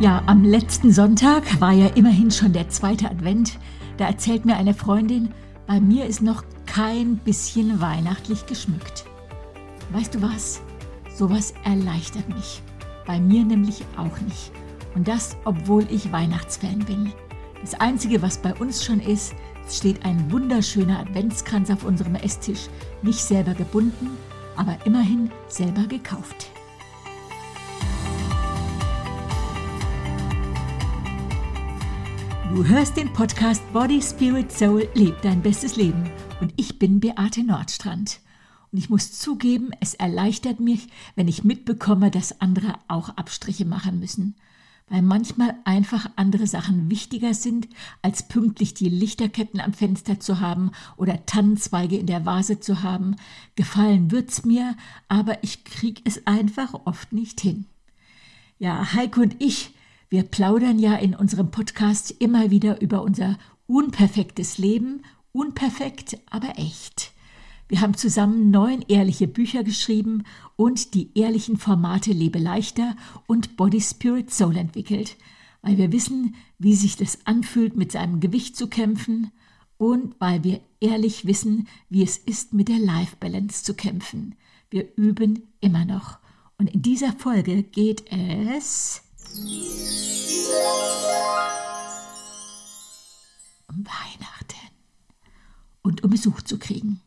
Ja, am letzten Sonntag war ja immerhin schon der zweite Advent. Da erzählt mir eine Freundin, bei mir ist noch kein bisschen weihnachtlich geschmückt. Weißt du was? Sowas erleichtert mich. Bei mir nämlich auch nicht. Und das, obwohl ich Weihnachtsfan bin. Das Einzige, was bei uns schon ist, steht ein wunderschöner Adventskranz auf unserem Esstisch. Nicht selber gebunden, aber immerhin selber gekauft. Du hörst den Podcast Body, Spirit, Soul, Leb dein bestes Leben. Und ich bin Beate Nordstrand. Und ich muss zugeben, es erleichtert mich, wenn ich mitbekomme, dass andere auch Abstriche machen müssen. Weil manchmal einfach andere Sachen wichtiger sind, als pünktlich die Lichterketten am Fenster zu haben oder Tannenzweige in der Vase zu haben. Gefallen wird's mir, aber ich krieg es einfach oft nicht hin. Ja, Heike und ich, wir plaudern ja in unserem Podcast immer wieder über unser unperfektes Leben, unperfekt, aber echt. Wir haben zusammen neun ehrliche Bücher geschrieben und die ehrlichen Formate Lebe leichter und Body Spirit Soul entwickelt, weil wir wissen, wie sich das anfühlt, mit seinem Gewicht zu kämpfen und weil wir ehrlich wissen, wie es ist, mit der Life Balance zu kämpfen. Wir üben immer noch. Und in dieser Folge geht es Weihnachten und um Besuch zu kriegen.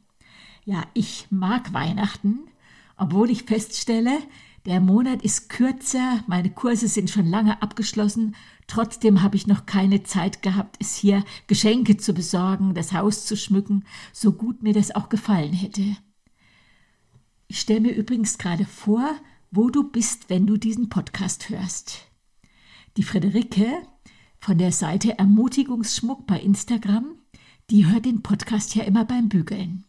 Ja, ich mag Weihnachten, obwohl ich feststelle, der Monat ist kürzer, meine Kurse sind schon lange abgeschlossen, trotzdem habe ich noch keine Zeit gehabt, es hier Geschenke zu besorgen, das Haus zu schmücken, so gut mir das auch gefallen hätte. Ich stelle mir übrigens gerade vor, wo du bist, wenn du diesen Podcast hörst. Die Friederike von der Seite Ermutigungsschmuck bei Instagram, die hört den Podcast ja immer beim Bügeln.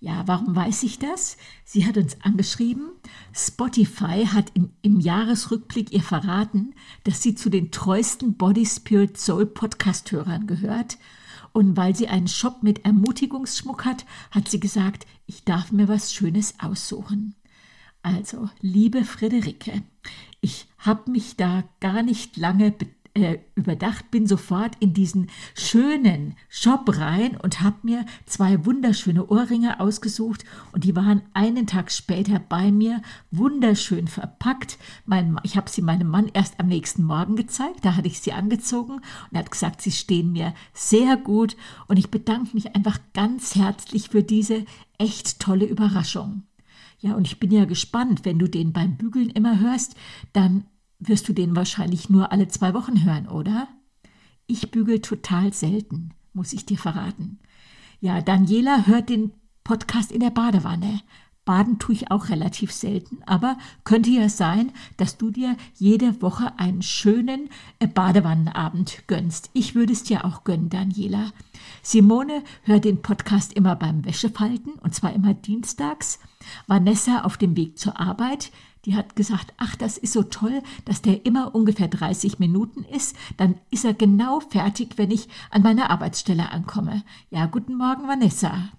Ja, warum weiß ich das? Sie hat uns angeschrieben, Spotify hat in, im Jahresrückblick ihr verraten, dass sie zu den treuesten Body Spirit Soul Podcast-Hörern gehört. Und weil sie einen Shop mit Ermutigungsschmuck hat, hat sie gesagt, ich darf mir was Schönes aussuchen. Also, liebe Friederike, ich habe mich da gar nicht lange äh, überdacht, bin sofort in diesen schönen Shop rein und habe mir zwei wunderschöne Ohrringe ausgesucht und die waren einen Tag später bei mir, wunderschön verpackt. Mein, ich habe sie meinem Mann erst am nächsten Morgen gezeigt, da hatte ich sie angezogen und er hat gesagt, sie stehen mir sehr gut und ich bedanke mich einfach ganz herzlich für diese echt tolle Überraschung. Ja, und ich bin ja gespannt, wenn du den beim Bügeln immer hörst, dann wirst du den wahrscheinlich nur alle zwei Wochen hören, oder? Ich bügel total selten, muss ich dir verraten. Ja, Daniela hört den Podcast in der Badewanne. Baden tue ich auch relativ selten, aber könnte ja sein, dass du dir jede Woche einen schönen äh, Badewannenabend gönnst. Ich würde es dir auch gönnen, Daniela. Simone hört den Podcast immer beim Wäschefalten und zwar immer dienstags. Vanessa auf dem Weg zur Arbeit, die hat gesagt, ach, das ist so toll, dass der immer ungefähr 30 Minuten ist. Dann ist er genau fertig, wenn ich an meiner Arbeitsstelle ankomme. Ja, guten Morgen, Vanessa.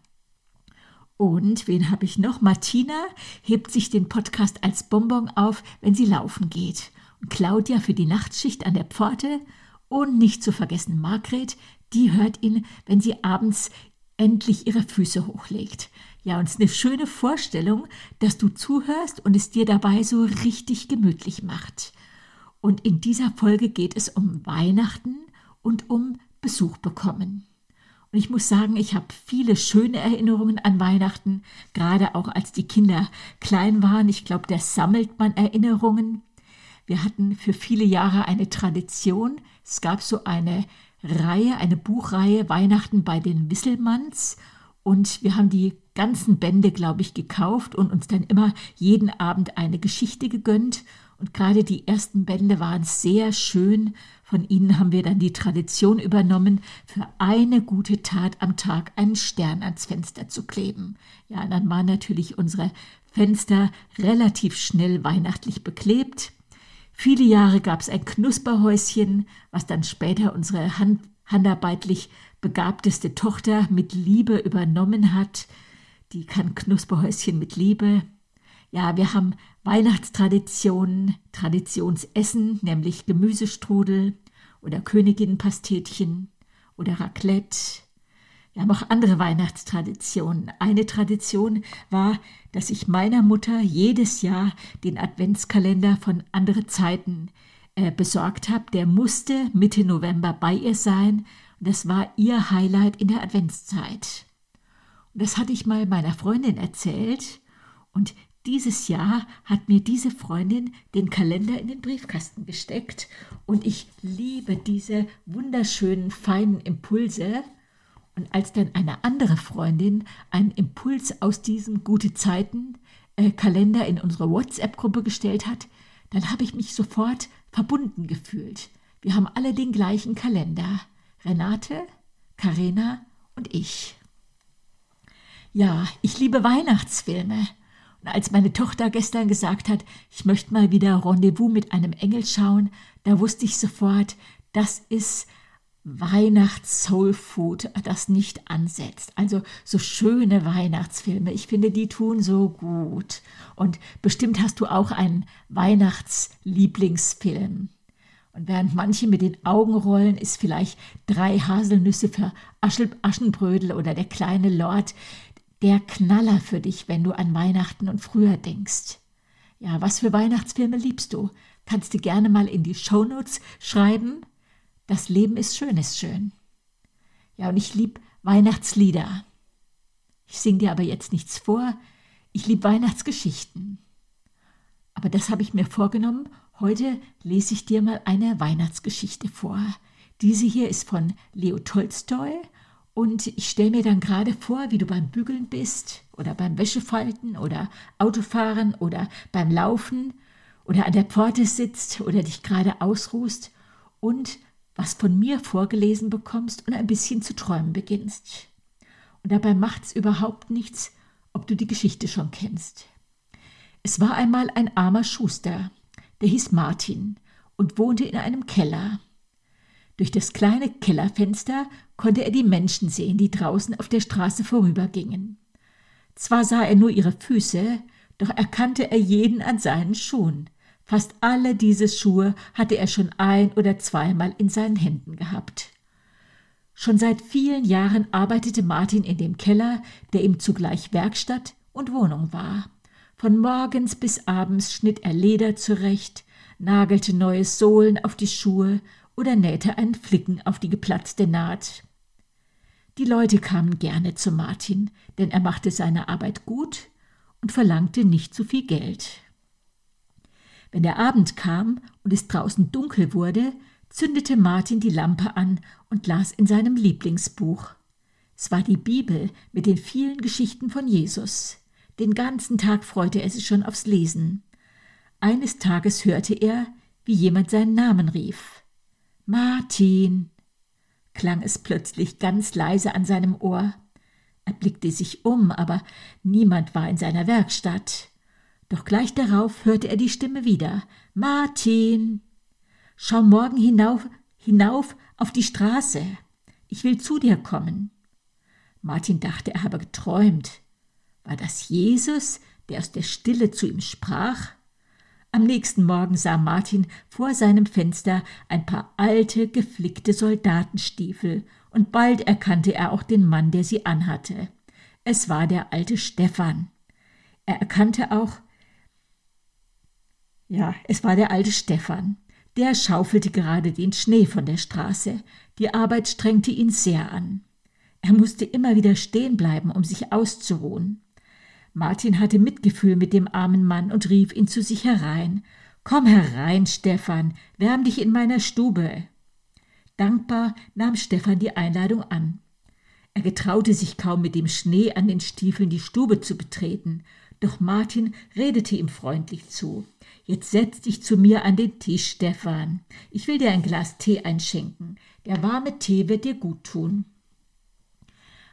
Und wen habe ich noch? Martina hebt sich den Podcast als Bonbon auf, wenn sie laufen geht. Und Claudia für die Nachtschicht an der Pforte. Und nicht zu vergessen Margret, die hört ihn, wenn sie abends endlich ihre Füße hochlegt. Ja, und es ist eine schöne Vorstellung, dass du zuhörst und es dir dabei so richtig gemütlich macht. Und in dieser Folge geht es um Weihnachten und um Besuch bekommen. Und ich muss sagen, ich habe viele schöne Erinnerungen an Weihnachten, gerade auch als die Kinder klein waren. Ich glaube, da sammelt man Erinnerungen. Wir hatten für viele Jahre eine Tradition. Es gab so eine Reihe, eine Buchreihe Weihnachten bei den Wisselmanns. Und wir haben die ganzen Bände, glaube ich, gekauft und uns dann immer jeden Abend eine Geschichte gegönnt. Und gerade die ersten Bände waren sehr schön. Von ihnen haben wir dann die Tradition übernommen, für eine gute Tat am Tag einen Stern ans Fenster zu kleben. Ja, dann waren natürlich unsere Fenster relativ schnell weihnachtlich beklebt. Viele Jahre gab es ein Knusperhäuschen, was dann später unsere hand handarbeitlich begabteste Tochter mit Liebe übernommen hat. Die kann Knusperhäuschen mit Liebe. Ja, wir haben Weihnachtstraditionen, Traditionsessen, nämlich Gemüsestrudel oder Königinnenpastetchen oder Raclette. Wir haben auch andere Weihnachtstraditionen. Eine Tradition war, dass ich meiner Mutter jedes Jahr den Adventskalender von andere Zeiten äh, besorgt habe. Der musste Mitte November bei ihr sein. Und das war ihr Highlight in der Adventszeit. Und das hatte ich mal meiner Freundin erzählt. Und dieses Jahr hat mir diese Freundin den Kalender in den Briefkasten gesteckt und ich liebe diese wunderschönen feinen Impulse. Und als dann eine andere Freundin einen Impuls aus diesem Gute Zeiten äh, Kalender in unsere WhatsApp-Gruppe gestellt hat, dann habe ich mich sofort verbunden gefühlt. Wir haben alle den gleichen Kalender. Renate, Karina und ich. Ja, ich liebe Weihnachtsfilme. Und als meine Tochter gestern gesagt hat, ich möchte mal wieder Rendezvous mit einem Engel schauen, da wusste ich sofort, das ist Weihnachts-Soul-Food, das nicht ansetzt. Also so schöne Weihnachtsfilme. Ich finde, die tun so gut. Und bestimmt hast du auch einen Weihnachtslieblingsfilm. Und während manche mit den Augen rollen, ist vielleicht drei Haselnüsse für Aschenbrödel oder der kleine Lord der Knaller für dich, wenn du an Weihnachten und früher denkst. Ja, was für Weihnachtsfilme liebst du? Kannst du gerne mal in die Shownotes schreiben. Das Leben ist schön, ist schön. Ja, und ich lieb Weihnachtslieder. Ich sing dir aber jetzt nichts vor. Ich lieb Weihnachtsgeschichten. Aber das habe ich mir vorgenommen. Heute lese ich dir mal eine Weihnachtsgeschichte vor. Diese hier ist von Leo Tolstoi und ich stelle mir dann gerade vor, wie du beim Bügeln bist oder beim Wäschefalten oder Autofahren oder beim Laufen oder an der Pforte sitzt oder dich gerade ausruhst und was von mir vorgelesen bekommst und ein bisschen zu träumen beginnst. Und dabei macht's überhaupt nichts, ob du die Geschichte schon kennst. Es war einmal ein armer Schuster, der hieß Martin und wohnte in einem Keller. Durch das kleine Kellerfenster konnte er die Menschen sehen, die draußen auf der Straße vorübergingen. Zwar sah er nur ihre Füße, doch erkannte er jeden an seinen Schuhen. Fast alle diese Schuhe hatte er schon ein oder zweimal in seinen Händen gehabt. Schon seit vielen Jahren arbeitete Martin in dem Keller, der ihm zugleich Werkstatt und Wohnung war. Von morgens bis abends schnitt er Leder zurecht, nagelte neue Sohlen auf die Schuhe oder nähte einen Flicken auf die geplatzte Naht. Die Leute kamen gerne zu Martin, denn er machte seine Arbeit gut und verlangte nicht zu viel Geld. Wenn der Abend kam und es draußen dunkel wurde, zündete Martin die Lampe an und las in seinem Lieblingsbuch. Es war die Bibel mit den vielen Geschichten von Jesus. Den ganzen Tag freute er sich schon aufs Lesen. Eines Tages hörte er, wie jemand seinen Namen rief. Martin, klang es plötzlich ganz leise an seinem Ohr. Er blickte sich um, aber niemand war in seiner Werkstatt. Doch gleich darauf hörte er die Stimme wieder. Martin, schau morgen hinauf, hinauf auf die Straße. Ich will zu dir kommen. Martin dachte, er habe geträumt. War das Jesus, der aus der Stille zu ihm sprach? Am nächsten Morgen sah Martin vor seinem Fenster ein paar alte, geflickte Soldatenstiefel, und bald erkannte er auch den Mann, der sie anhatte. Es war der alte Stephan. Er erkannte auch, ja, es war der alte Stephan. Der schaufelte gerade den Schnee von der Straße. Die Arbeit strengte ihn sehr an. Er musste immer wieder stehen bleiben, um sich auszuruhen. Martin hatte Mitgefühl mit dem armen Mann und rief ihn zu sich herein. Komm herein, Stefan, wärm dich in meiner Stube. Dankbar nahm Stefan die Einladung an. Er getraute sich kaum mit dem Schnee an den Stiefeln die Stube zu betreten, doch Martin redete ihm freundlich zu. Jetzt setz dich zu mir an den Tisch, Stefan. Ich will dir ein Glas Tee einschenken. Der warme Tee wird dir gut tun.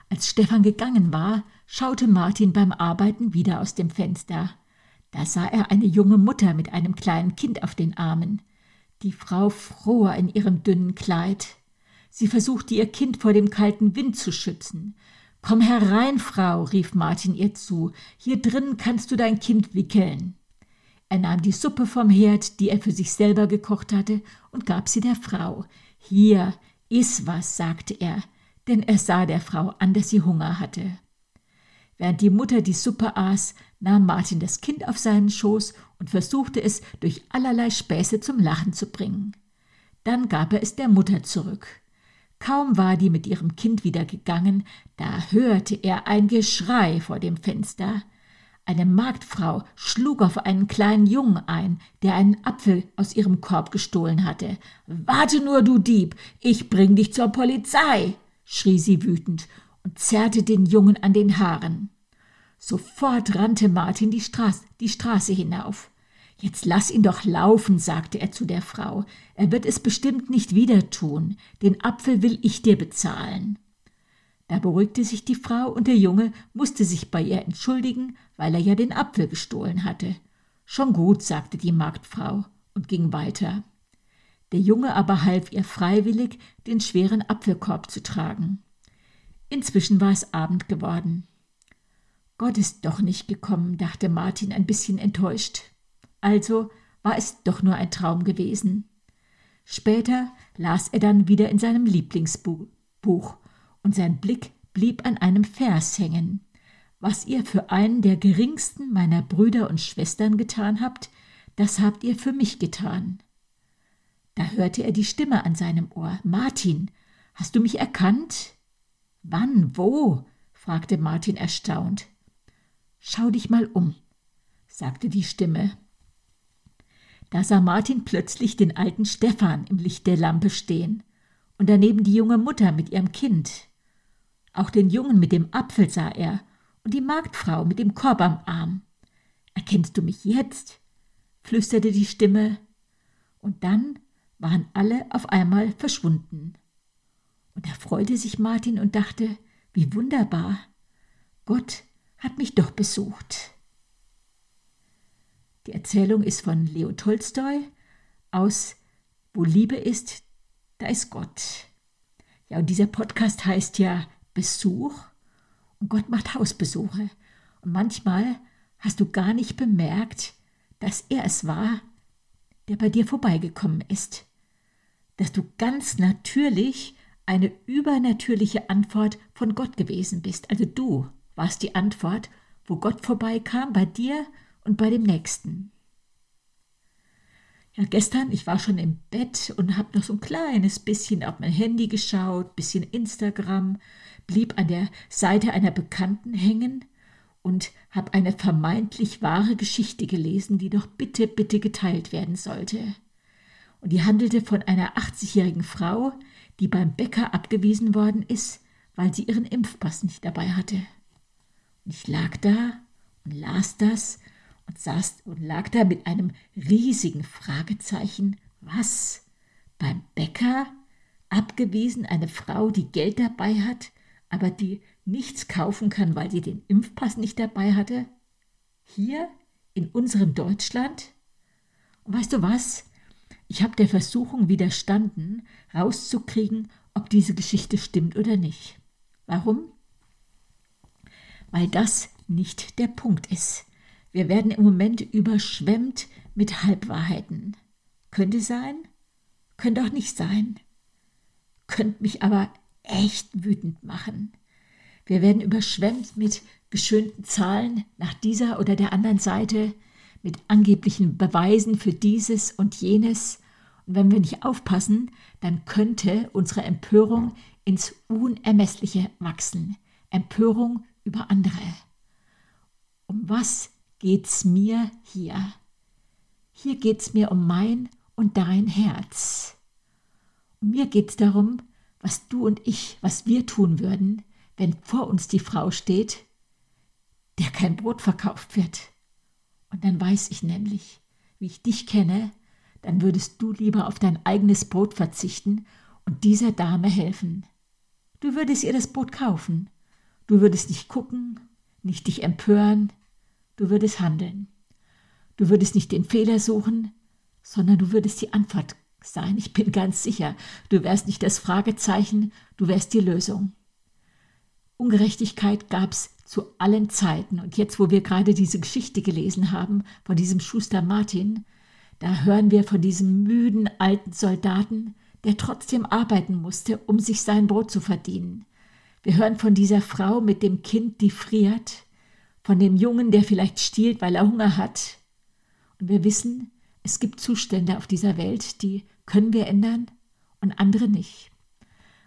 Als Stefan gegangen war, schaute Martin beim Arbeiten wieder aus dem Fenster. Da sah er eine junge Mutter mit einem kleinen Kind auf den Armen. Die Frau fror in ihrem dünnen Kleid. Sie versuchte ihr Kind vor dem kalten Wind zu schützen. Komm herein, Frau, rief Martin ihr zu, hier drinnen kannst du dein Kind wickeln. Er nahm die Suppe vom Herd, die er für sich selber gekocht hatte, und gab sie der Frau. Hier, iss was, sagte er, denn er sah der Frau an, dass sie Hunger hatte. Während die Mutter die Suppe aß, nahm Martin das Kind auf seinen Schoß und versuchte es durch allerlei Späße zum Lachen zu bringen. Dann gab er es der Mutter zurück. Kaum war die mit ihrem Kind wieder gegangen, da hörte er ein Geschrei vor dem Fenster. Eine Marktfrau schlug auf einen kleinen Jungen ein, der einen Apfel aus ihrem Korb gestohlen hatte. Warte nur, du Dieb, ich bring dich zur Polizei, schrie sie wütend und zerrte den Jungen an den Haaren. Sofort rannte Martin die Straße, die Straße hinauf. Jetzt lass ihn doch laufen, sagte er zu der Frau. Er wird es bestimmt nicht wieder tun. Den Apfel will ich dir bezahlen. Da beruhigte sich die Frau und der Junge musste sich bei ihr entschuldigen, weil er ja den Apfel gestohlen hatte. Schon gut, sagte die Marktfrau und ging weiter. Der Junge aber half ihr freiwillig, den schweren Apfelkorb zu tragen. Inzwischen war es Abend geworden. Gott ist doch nicht gekommen, dachte Martin ein bisschen enttäuscht. Also war es doch nur ein Traum gewesen. Später las er dann wieder in seinem Lieblingsbuch und sein Blick blieb an einem Vers hängen. Was ihr für einen der geringsten meiner Brüder und Schwestern getan habt, das habt ihr für mich getan. Da hörte er die Stimme an seinem Ohr. Martin, hast du mich erkannt? Wann, wo? fragte Martin erstaunt. Schau dich mal um, sagte die Stimme. Da sah Martin plötzlich den alten Stephan im Licht der Lampe stehen und daneben die junge Mutter mit ihrem Kind. Auch den Jungen mit dem Apfel sah er und die Marktfrau mit dem Korb am Arm. Erkennst du mich jetzt? flüsterte die Stimme, und dann waren alle auf einmal verschwunden. Und da freute sich Martin und dachte, wie wunderbar. Gott hat mich doch besucht. Die Erzählung ist von Leo Tolstoi aus Wo Liebe ist, da ist Gott. Ja, und dieser Podcast heißt ja Besuch und Gott macht Hausbesuche. Und manchmal hast du gar nicht bemerkt, dass er es war, der bei dir vorbeigekommen ist. Dass du ganz natürlich eine übernatürliche Antwort von Gott gewesen bist. Also du warst die Antwort, wo Gott vorbeikam bei dir und bei dem Nächsten. Ja, gestern, ich war schon im Bett und habe noch so ein kleines bisschen auf mein Handy geschaut, bisschen Instagram, blieb an der Seite einer Bekannten hängen und habe eine vermeintlich wahre Geschichte gelesen, die doch bitte, bitte geteilt werden sollte. Und die handelte von einer 80-jährigen Frau, die beim Bäcker abgewiesen worden ist, weil sie ihren Impfpass nicht dabei hatte. Und ich lag da und las das und saß und lag da mit einem riesigen Fragezeichen. Was? Beim Bäcker? Abgewiesen eine Frau, die Geld dabei hat, aber die nichts kaufen kann, weil sie den Impfpass nicht dabei hatte? Hier in unserem Deutschland? Und weißt du was? Ich habe der Versuchung widerstanden, rauszukriegen, ob diese Geschichte stimmt oder nicht. Warum? Weil das nicht der Punkt ist. Wir werden im Moment überschwemmt mit Halbwahrheiten. Könnte sein, könnte auch nicht sein. Könnte mich aber echt wütend machen. Wir werden überschwemmt mit geschönten Zahlen nach dieser oder der anderen Seite, mit angeblichen Beweisen für dieses und jenes. Und wenn wir nicht aufpassen, dann könnte unsere Empörung ins Unermessliche wachsen. Empörung über andere. Um was geht's mir hier? Hier geht's mir um mein und dein Herz. Und mir geht's darum, was du und ich, was wir tun würden, wenn vor uns die Frau steht, der kein Brot verkauft wird. Und dann weiß ich nämlich, wie ich dich kenne, dann würdest du lieber auf dein eigenes Brot verzichten und dieser Dame helfen. Du würdest ihr das Brot kaufen. Du würdest nicht gucken, nicht dich empören, du würdest handeln. Du würdest nicht den Fehler suchen, sondern du würdest die Antwort sein. Ich bin ganz sicher, du wärst nicht das Fragezeichen, du wärst die Lösung. Ungerechtigkeit gab es zu allen Zeiten. Und jetzt, wo wir gerade diese Geschichte gelesen haben von diesem Schuster Martin, da hören wir von diesem müden alten Soldaten, der trotzdem arbeiten musste, um sich sein Brot zu verdienen. Wir hören von dieser Frau mit dem Kind, die friert, von dem Jungen, der vielleicht stiehlt, weil er Hunger hat. Und wir wissen, es gibt Zustände auf dieser Welt, die können wir ändern und andere nicht.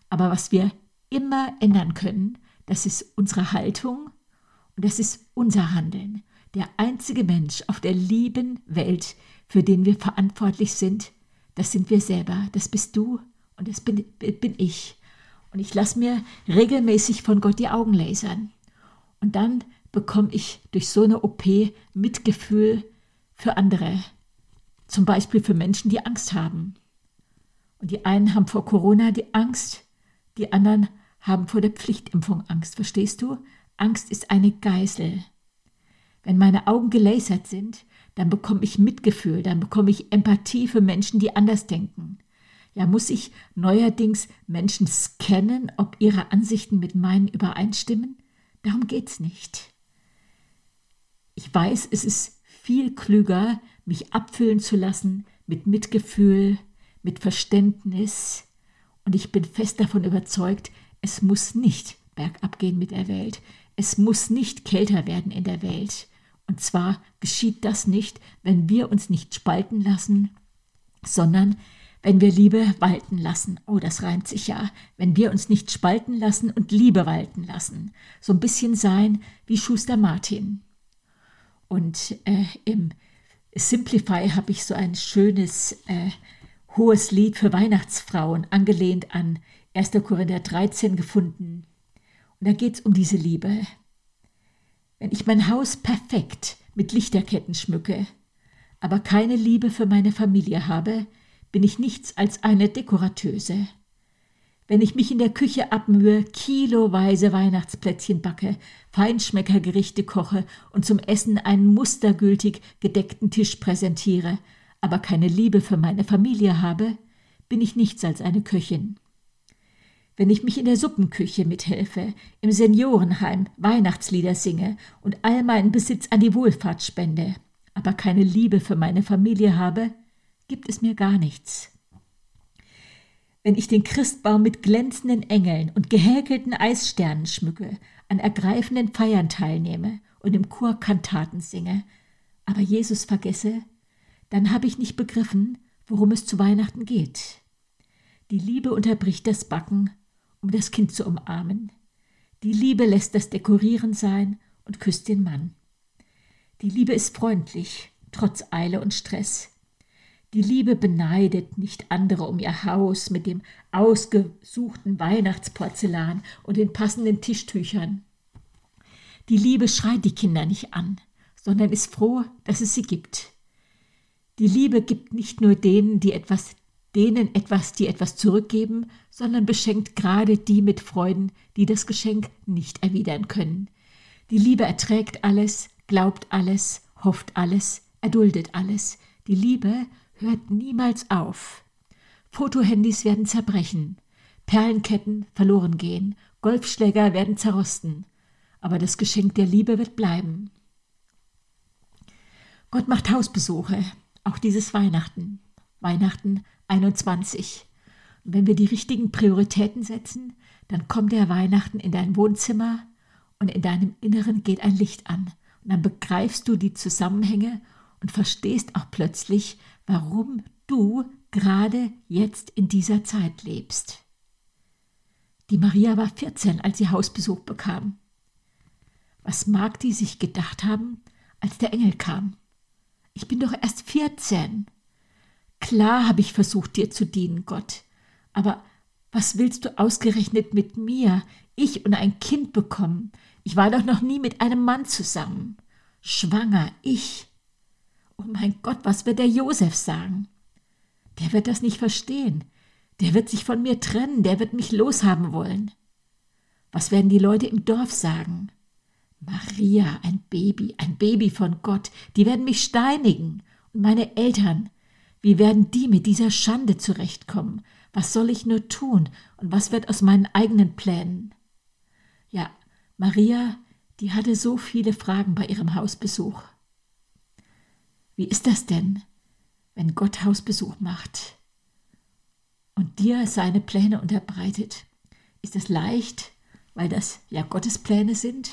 Aber was wir immer ändern können, das ist unsere Haltung und das ist unser Handeln. Der einzige Mensch auf der lieben Welt, für den wir verantwortlich sind, das sind wir selber. Das bist du und das bin, bin ich. Und ich lasse mir regelmäßig von Gott die Augen lasern. Und dann bekomme ich durch so eine OP Mitgefühl für andere. Zum Beispiel für Menschen, die Angst haben. Und die einen haben vor Corona die Angst, die anderen haben vor der Pflichtimpfung Angst. Verstehst du? Angst ist eine Geißel. Wenn meine Augen gelasert sind, dann bekomme ich Mitgefühl, dann bekomme ich Empathie für Menschen, die anders denken. Ja, muss ich neuerdings Menschen scannen, ob ihre Ansichten mit meinen übereinstimmen? Darum geht's nicht. Ich weiß, es ist viel klüger, mich abfüllen zu lassen mit Mitgefühl, mit Verständnis, und ich bin fest davon überzeugt, es muss nicht bergab gehen mit der Welt. Es muss nicht kälter werden in der Welt. Und zwar geschieht das nicht, wenn wir uns nicht spalten lassen, sondern wenn wir Liebe walten lassen. Oh, das reimt sich ja. Wenn wir uns nicht spalten lassen und Liebe walten lassen. So ein bisschen sein wie Schuster Martin. Und äh, im Simplify habe ich so ein schönes äh, hohes Lied für Weihnachtsfrauen, angelehnt an 1. Korinther 13 gefunden. Und da geht es um diese Liebe. Wenn ich mein Haus perfekt mit Lichterketten schmücke, aber keine Liebe für meine Familie habe, bin ich nichts als eine Dekoratöse. Wenn ich mich in der Küche abmühe, kiloweise Weihnachtsplätzchen backe, Feinschmeckergerichte koche und zum Essen einen mustergültig gedeckten Tisch präsentiere, aber keine Liebe für meine Familie habe, bin ich nichts als eine Köchin. Wenn ich mich in der Suppenküche mithelfe, im Seniorenheim Weihnachtslieder singe und all meinen Besitz an die Wohlfahrt spende, aber keine Liebe für meine Familie habe, gibt es mir gar nichts. Wenn ich den Christbaum mit glänzenden Engeln und gehäkelten Eissternen schmücke, an ergreifenden Feiern teilnehme und im Chor Kantaten singe, aber Jesus vergesse, dann habe ich nicht begriffen, worum es zu Weihnachten geht. Die Liebe unterbricht das Backen, um das Kind zu umarmen. Die Liebe lässt das Dekorieren sein und küsst den Mann. Die Liebe ist freundlich, trotz Eile und Stress. Die Liebe beneidet nicht andere um ihr Haus mit dem ausgesuchten Weihnachtsporzellan und den passenden Tischtüchern. Die Liebe schreit die Kinder nicht an, sondern ist froh, dass es sie gibt. Die Liebe gibt nicht nur denen, die etwas, denen etwas, die etwas zurückgeben, sondern beschenkt gerade die mit Freuden, die das Geschenk nicht erwidern können. Die Liebe erträgt alles, glaubt alles, hofft alles, erduldet alles. Die Liebe hört niemals auf. Fotohandys werden zerbrechen, Perlenketten verloren gehen, Golfschläger werden zerrosten, aber das Geschenk der Liebe wird bleiben. Gott macht Hausbesuche, auch dieses Weihnachten, Weihnachten 21. Und wenn wir die richtigen Prioritäten setzen, dann kommt der Weihnachten in dein Wohnzimmer und in deinem Inneren geht ein Licht an. Und dann begreifst du die Zusammenhänge und verstehst auch plötzlich, warum du gerade jetzt in dieser Zeit lebst. Die Maria war 14, als sie Hausbesuch bekam. Was mag die sich gedacht haben, als der Engel kam? Ich bin doch erst 14. Klar habe ich versucht, dir zu dienen, Gott. Aber was willst du ausgerechnet mit mir, ich und ein Kind bekommen? Ich war doch noch nie mit einem Mann zusammen. Schwanger, ich. Oh mein Gott, was wird der Josef sagen? Der wird das nicht verstehen. Der wird sich von mir trennen, der wird mich loshaben wollen. Was werden die Leute im Dorf sagen? Maria, ein Baby, ein Baby von Gott, die werden mich steinigen. Und meine Eltern, wie werden die mit dieser Schande zurechtkommen? Was soll ich nur tun? Und was wird aus meinen eigenen Plänen? Ja, Maria, die hatte so viele Fragen bei ihrem Hausbesuch. Wie ist das denn, wenn Gott Hausbesuch macht und dir seine Pläne unterbreitet? Ist das leicht, weil das ja Gottes Pläne sind?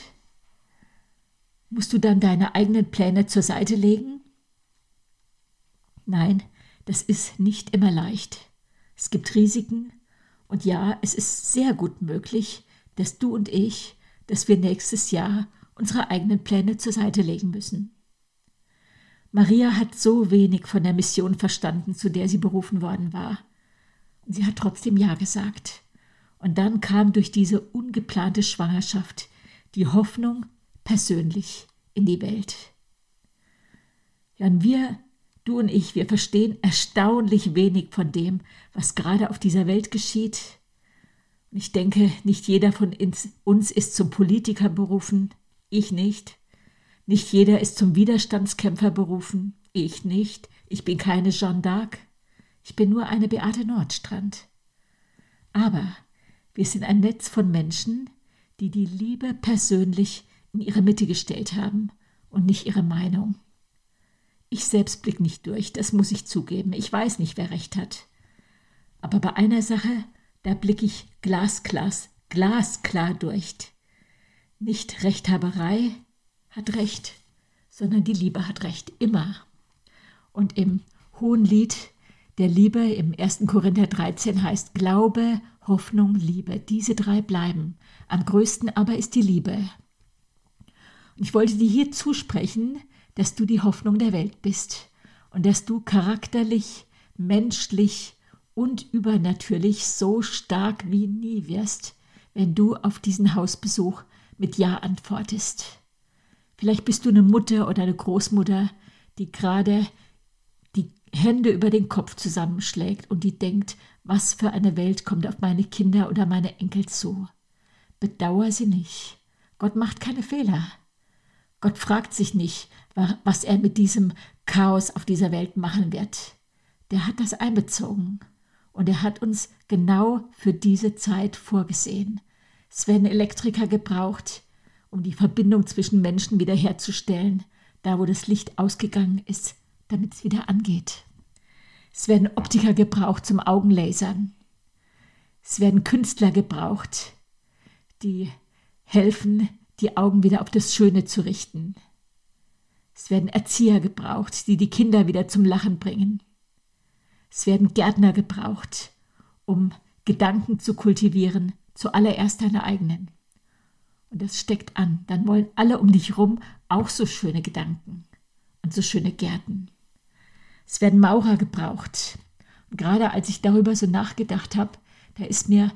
Musst du dann deine eigenen Pläne zur Seite legen? Nein, das ist nicht immer leicht. Es gibt Risiken und ja, es ist sehr gut möglich, dass du und ich, dass wir nächstes Jahr unsere eigenen Pläne zur Seite legen müssen. Maria hat so wenig von der Mission verstanden, zu der sie berufen worden war. Sie hat trotzdem Ja gesagt. Und dann kam durch diese ungeplante Schwangerschaft die Hoffnung persönlich in die Welt. Ja, und wir, du und ich, wir verstehen erstaunlich wenig von dem, was gerade auf dieser Welt geschieht. Ich denke, nicht jeder von uns ist zum Politiker berufen, ich nicht. Nicht jeder ist zum Widerstandskämpfer berufen, ich nicht. Ich bin keine Jeanne d'Arc. Ich bin nur eine Beate Nordstrand. Aber wir sind ein Netz von Menschen, die die Liebe persönlich in ihre Mitte gestellt haben und nicht ihre Meinung. Ich selbst blick nicht durch, das muss ich zugeben. Ich weiß nicht, wer recht hat. Aber bei einer Sache, da blick ich glasklar, glasklar durch. Nicht Rechthaberei, hat Recht, sondern die Liebe hat Recht, immer. Und im Hohen Lied der Liebe im 1. Korinther 13 heißt Glaube, Hoffnung, Liebe. Diese drei bleiben. Am größten aber ist die Liebe. Und ich wollte dir hier zusprechen, dass du die Hoffnung der Welt bist und dass du charakterlich, menschlich und übernatürlich so stark wie nie wirst, wenn du auf diesen Hausbesuch mit Ja antwortest. Vielleicht bist du eine Mutter oder eine Großmutter, die gerade die Hände über den Kopf zusammenschlägt und die denkt, was für eine Welt kommt auf meine Kinder oder meine Enkel zu. Bedauer sie nicht. Gott macht keine Fehler. Gott fragt sich nicht, was er mit diesem Chaos auf dieser Welt machen wird. Der hat das einbezogen und er hat uns genau für diese Zeit vorgesehen. Es werden Elektriker gebraucht, um die Verbindung zwischen Menschen wiederherzustellen, da wo das Licht ausgegangen ist, damit es wieder angeht. Es werden Optiker gebraucht zum Augenlasern. Es werden Künstler gebraucht, die helfen, die Augen wieder auf das Schöne zu richten. Es werden Erzieher gebraucht, die die Kinder wieder zum Lachen bringen. Es werden Gärtner gebraucht, um Gedanken zu kultivieren, zuallererst deine eigenen und das steckt an, dann wollen alle um dich rum auch so schöne Gedanken und so schöne Gärten. Es werden Maurer gebraucht. Und gerade als ich darüber so nachgedacht habe, da ist mir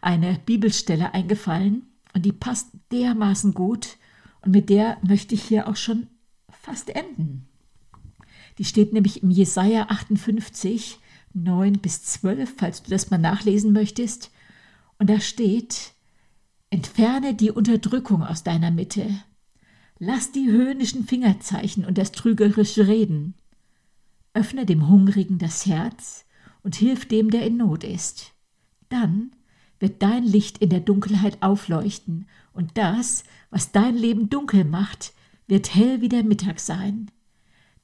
eine Bibelstelle eingefallen und die passt dermaßen gut und mit der möchte ich hier auch schon fast enden. Die steht nämlich im Jesaja 58, 9 bis 12, falls du das mal nachlesen möchtest. Und da steht, Entferne die Unterdrückung aus deiner Mitte. Lass die höhnischen Fingerzeichen und das trügerische Reden. Öffne dem Hungrigen das Herz und hilf dem, der in Not ist. Dann wird dein Licht in der Dunkelheit aufleuchten, und das, was dein Leben dunkel macht, wird hell wie der Mittag sein.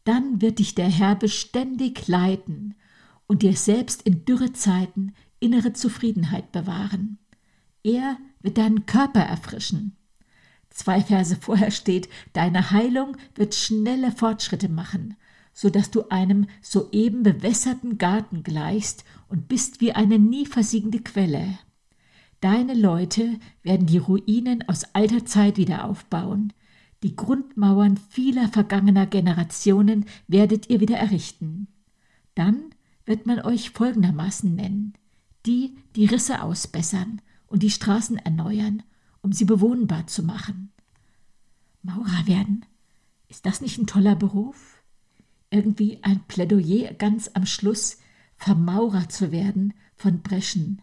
Dann wird dich der Herr beständig leiten und dir selbst in Dürrezeiten innere Zufriedenheit bewahren. Er wird deinen Körper erfrischen. Zwei Verse vorher steht, deine Heilung wird schnelle Fortschritte machen, so dass du einem soeben bewässerten Garten gleichst und bist wie eine nie versiegende Quelle. Deine Leute werden die Ruinen aus alter Zeit wieder aufbauen. Die Grundmauern vieler vergangener Generationen werdet ihr wieder errichten. Dann wird man euch folgendermaßen nennen, die die Risse ausbessern und die Straßen erneuern, um sie bewohnbar zu machen. Maurer werden, ist das nicht ein toller Beruf? Irgendwie ein Plädoyer ganz am Schluss, Vermaurer zu werden von Breschen.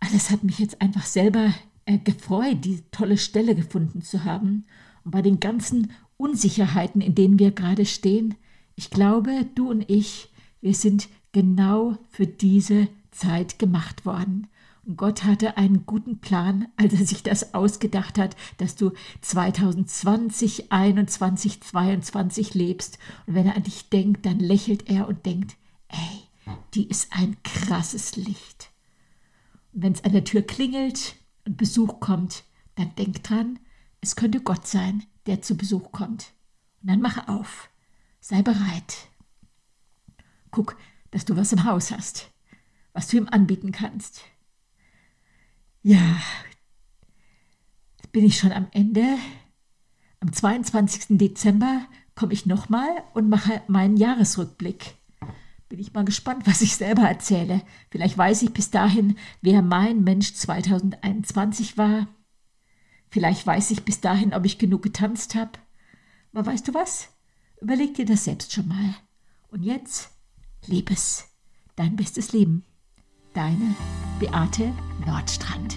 Alles hat mich jetzt einfach selber äh, gefreut, die tolle Stelle gefunden zu haben. Und bei den ganzen Unsicherheiten, in denen wir gerade stehen, ich glaube, du und ich, wir sind genau für diese Zeit gemacht worden. Gott hatte einen guten Plan, als er sich das ausgedacht hat, dass du 2020, 21, 22 lebst. Und wenn er an dich denkt, dann lächelt er und denkt, ey, die ist ein krasses Licht. Wenn es an der Tür klingelt und Besuch kommt, dann denk dran, es könnte Gott sein, der zu Besuch kommt. Und dann mache auf, sei bereit. Guck, dass du was im Haus hast, was du ihm anbieten kannst. Ja, jetzt bin ich schon am Ende. Am 22. Dezember komme ich nochmal und mache meinen Jahresrückblick. Bin ich mal gespannt, was ich selber erzähle. Vielleicht weiß ich bis dahin, wer mein Mensch 2021 war. Vielleicht weiß ich bis dahin, ob ich genug getanzt habe. Aber weißt du was? Überleg dir das selbst schon mal. Und jetzt, Liebes, dein bestes Leben. Deine Beate Nordstrand.